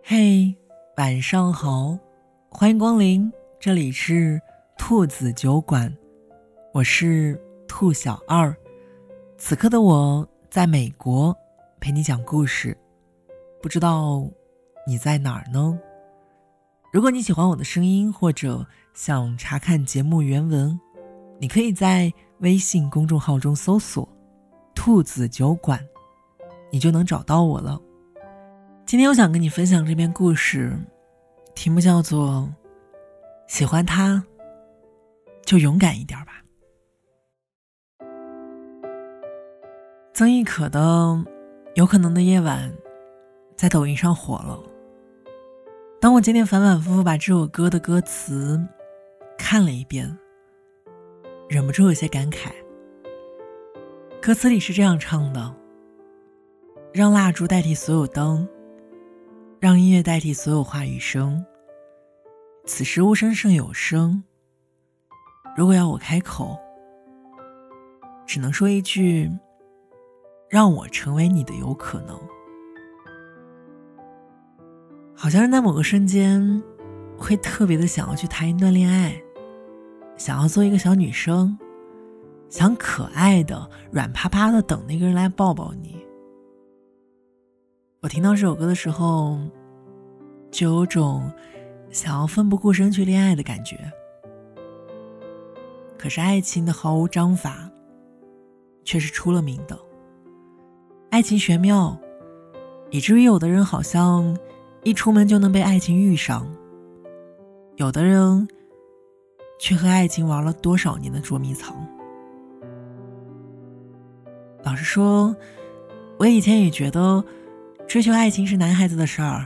嘿，晚上好，欢迎光临，这里是兔子酒馆，我是兔小二。此刻的我在美国陪你讲故事，不知道你在哪儿呢？如果你喜欢我的声音，或者想查看节目原文，你可以在微信公众号中搜索“兔子酒馆”，你就能找到我了。今天我想跟你分享这篇故事，题目叫做“喜欢他，就勇敢一点吧”。曾轶可的《有可能的夜晚》在抖音上火了。当我今天反反复复把这首歌的歌词看了一遍，忍不住有些感慨。歌词里是这样唱的：“让蜡烛代替所有灯。”让音乐代替所有话语声。此时无声胜有声。如果要我开口，只能说一句：“让我成为你的有可能。”好像是在某个瞬间，会特别的想要去谈一段恋爱，想要做一个小女生，想可爱的、软趴趴的等那个人来抱抱你。我听到这首歌的时候，就有种想要奋不顾身去恋爱的感觉。可是爱情的毫无章法，却是出了名的。爱情玄妙，以至于有的人好像一出门就能被爱情遇上，有的人却和爱情玩了多少年的捉迷藏。老实说，我以前也觉得。追求爱情是男孩子的事儿，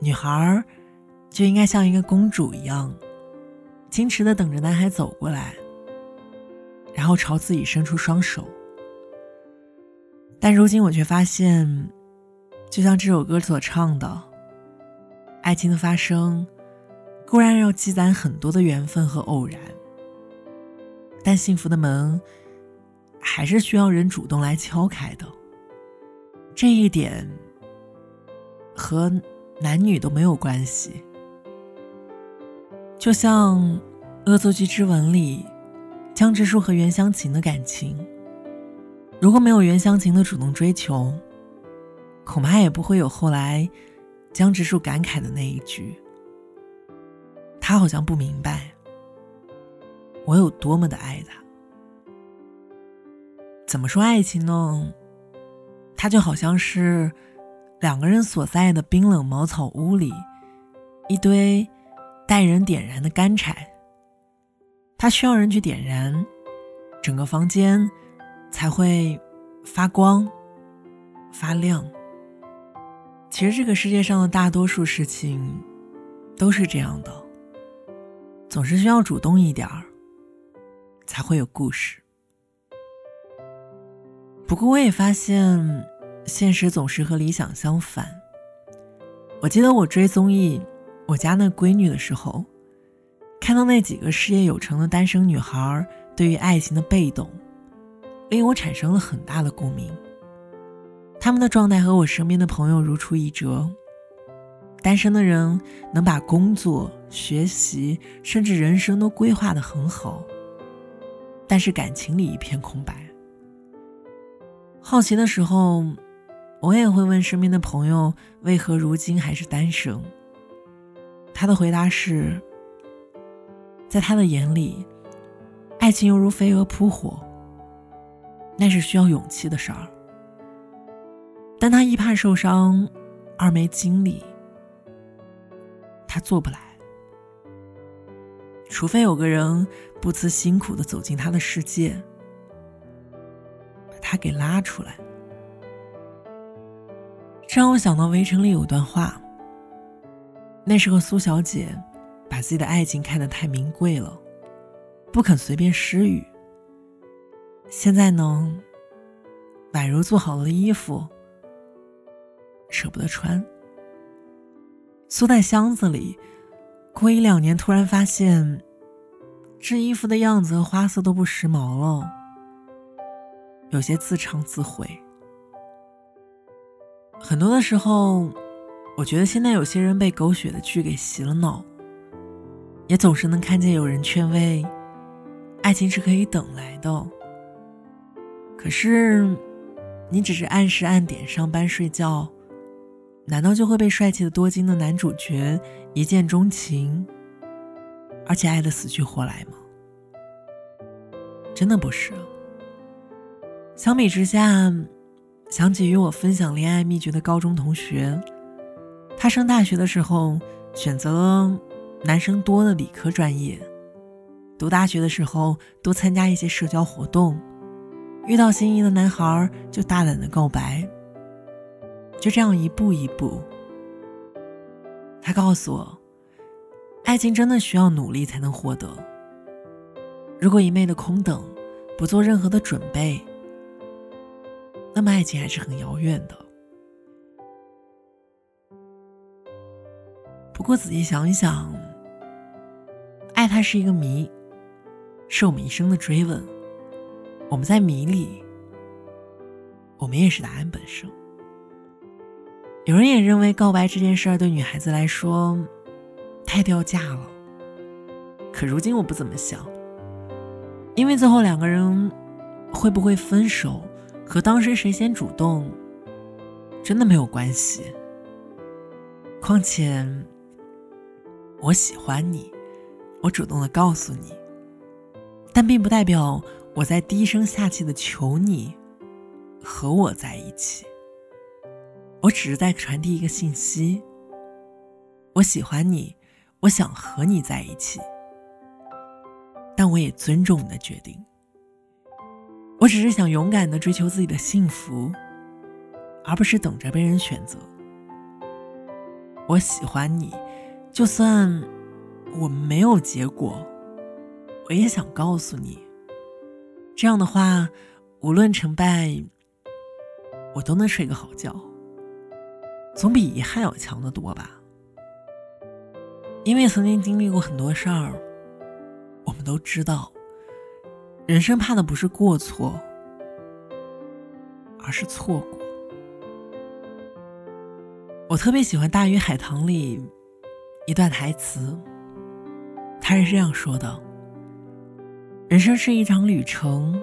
女孩儿就应该像一个公主一样，矜持的等着男孩走过来，然后朝自己伸出双手。但如今我却发现，就像这首歌所唱的，爱情的发生固然要积攒很多的缘分和偶然，但幸福的门还是需要人主动来敲开的。这一点和男女都没有关系，就像《恶作剧之吻》里江直树和袁湘琴的感情，如果没有袁湘琴的主动追求，恐怕也不会有后来江直树感慨的那一句：“他好像不明白我有多么的爱他。”怎么说爱情呢？它就好像是两个人所在的冰冷茅草屋里，一堆待人点燃的干柴。它需要人去点燃，整个房间才会发光发亮。其实这个世界上的大多数事情都是这样的，总是需要主动一点儿，才会有故事。不过我也发现，现实总是和理想相反。我记得我追综艺《我家那闺女》的时候，看到那几个事业有成的单身女孩对于爱情的被动，令我产生了很大的共鸣。他们的状态和我身边的朋友如出一辙。单身的人能把工作、学习，甚至人生都规划得很好，但是感情里一片空白。好奇的时候，我也会问身边的朋友为何如今还是单身。他的回答是：在他的眼里，爱情犹如飞蛾扑火，那是需要勇气的事儿。但他一怕受伤，二没精力，他做不来。除非有个人不辞辛苦的走进他的世界。他给拉出来，这让我想到《围城》里有段话。那时候苏小姐把自己的爱情看得太名贵了，不肯随便施予。现在呢，宛如做好了衣服，舍不得穿。缩在箱子里，过一两年，突然发现，这衣服的样子和花色都不时髦了。有些自唱自毁，很多的时候，我觉得现在有些人被狗血的剧给洗了脑，也总是能看见有人劝慰，爱情是可以等来的。可是，你只是按时按点上班睡觉，难道就会被帅气的多金的男主角一见钟情，而且爱的死去活来吗？真的不是。相比之下。想起与我分享恋爱秘诀的高中同学，他上大学的时候选择了男生多的理科专业，读大学的时候多参加一些社交活动，遇到心仪的男孩就大胆的告白。就这样一步一步，他告诉我，爱情真的需要努力才能获得。如果一昧的空等，不做任何的准备。那么爱情还是很遥远的。不过仔细想一想，爱它是一个谜，是我们一生的追问。我们在谜里，我们也是答案本身。有人也认为告白这件事儿对女孩子来说太掉价了，可如今我不怎么想，因为最后两个人会不会分手？和当时谁先主动，真的没有关系。况且，我喜欢你，我主动的告诉你，但并不代表我在低声下气的求你和我在一起。我只是在传递一个信息：我喜欢你，我想和你在一起，但我也尊重你的决定。我只是想勇敢的追求自己的幸福，而不是等着被人选择。我喜欢你，就算我没有结果，我也想告诉你。这样的话，无论成败，我都能睡个好觉，总比遗憾要强得多吧。因为曾经经历过很多事儿，我们都知道。人生怕的不是过错，而是错过。我特别喜欢《大鱼海棠》里一段台词，他是这样说的：“人生是一场旅程，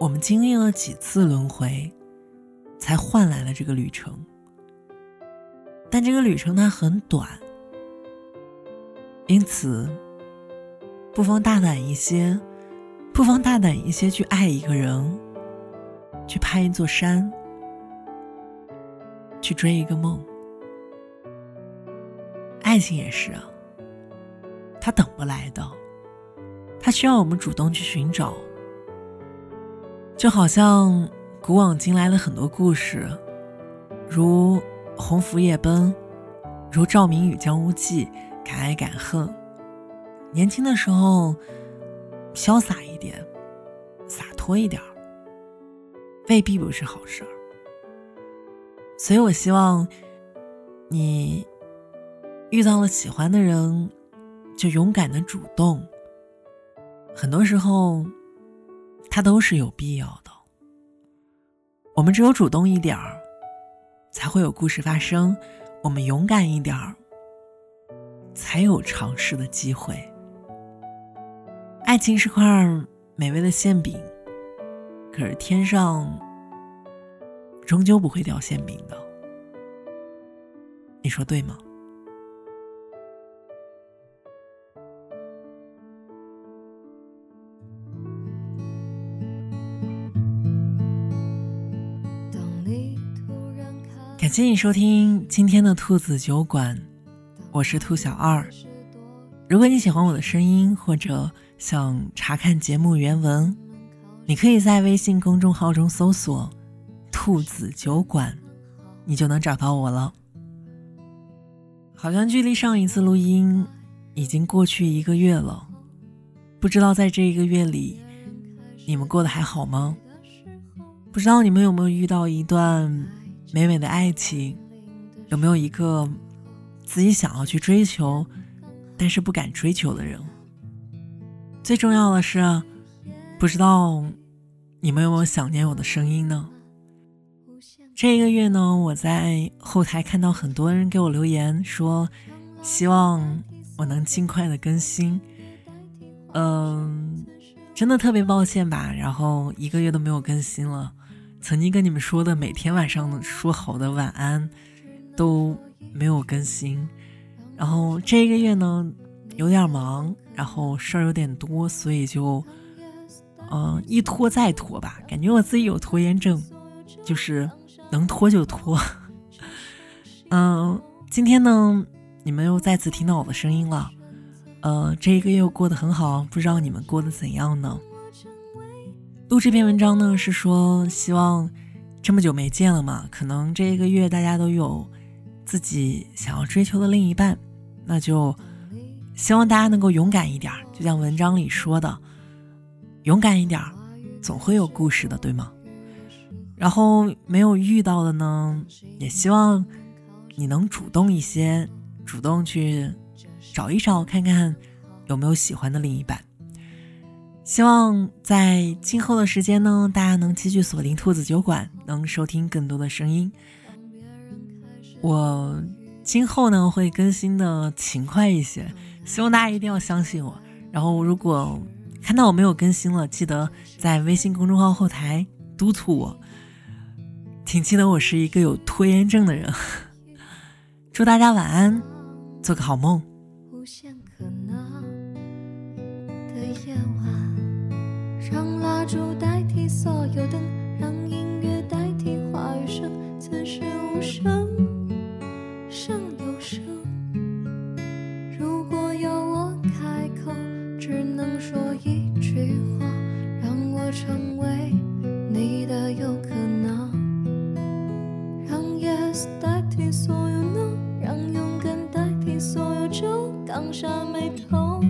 我们经历了几次轮回，才换来了这个旅程。但这个旅程它很短，因此不妨大胆一些。”不妨大胆一些去爱一个人，去攀一座山，去追一个梦。爱情也是啊，它等不来的，它需要我们主动去寻找。就好像古往今来的很多故事，如《鸿福夜奔》，如赵明与江无忌，敢爱敢恨。年轻的时候。潇洒一点，洒脱一点未必不是好事儿。所以我希望你遇到了喜欢的人，就勇敢的主动。很多时候，它都是有必要的。我们只有主动一点儿，才会有故事发生；我们勇敢一点儿，才有尝试的机会。爱情是块美味的馅饼，可是天上终究不会掉馅饼的，你说对吗？感谢你收听今天的兔子酒馆，我是兔小二。如果你喜欢我的声音，或者想查看节目原文，你可以在微信公众号中搜索“兔子酒馆”，你就能找到我了。好像距离上一次录音已经过去一个月了，不知道在这一个月里，你们过得还好吗？不知道你们有没有遇到一段美美的爱情，有没有一个自己想要去追求，但是不敢追求的人？最重要的是，不知道你们有没有想念我的声音呢？这一个月呢，我在后台看到很多人给我留言说，希望我能尽快的更新。嗯，真的特别抱歉吧，然后一个月都没有更新了。曾经跟你们说的每天晚上说好的晚安都没有更新，然后这一个月呢有点忙，然后事儿有点多，所以就嗯一拖再拖吧，感觉我自己有拖延症，就是能拖就拖。嗯，今天呢你们又再次听到我的声音了。呃，这一个月过得很好，不知道你们过得怎样呢？录这篇文章呢，是说希望这么久没见了嘛，可能这一个月大家都有自己想要追求的另一半，那就希望大家能够勇敢一点，就像文章里说的，勇敢一点，总会有故事的，对吗？然后没有遇到的呢，也希望你能主动一些，主动去。找一找，看看有没有喜欢的另一半。希望在今后的时间呢，大家能继续锁定兔子酒馆，能收听更多的声音。我今后呢会更新的勤快一些，希望大家一定要相信我。然后，如果看到我没有更新了，记得在微信公众号后台督促我。请记得我是一个有拖延症的人。祝大家晚安，做个好梦。无限可能的夜晚，让蜡烛代替所有灯，让音乐代替话语声。此时无声就。放下眉头，